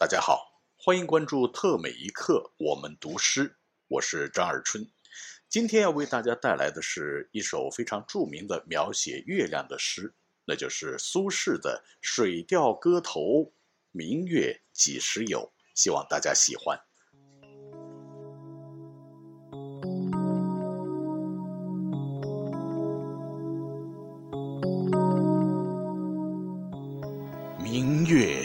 大家好，欢迎关注特美一刻，我们读诗，我是张二春。今天要为大家带来的是一首非常著名的描写月亮的诗，那就是苏轼的《水调歌头·明月几时有》，希望大家喜欢。明月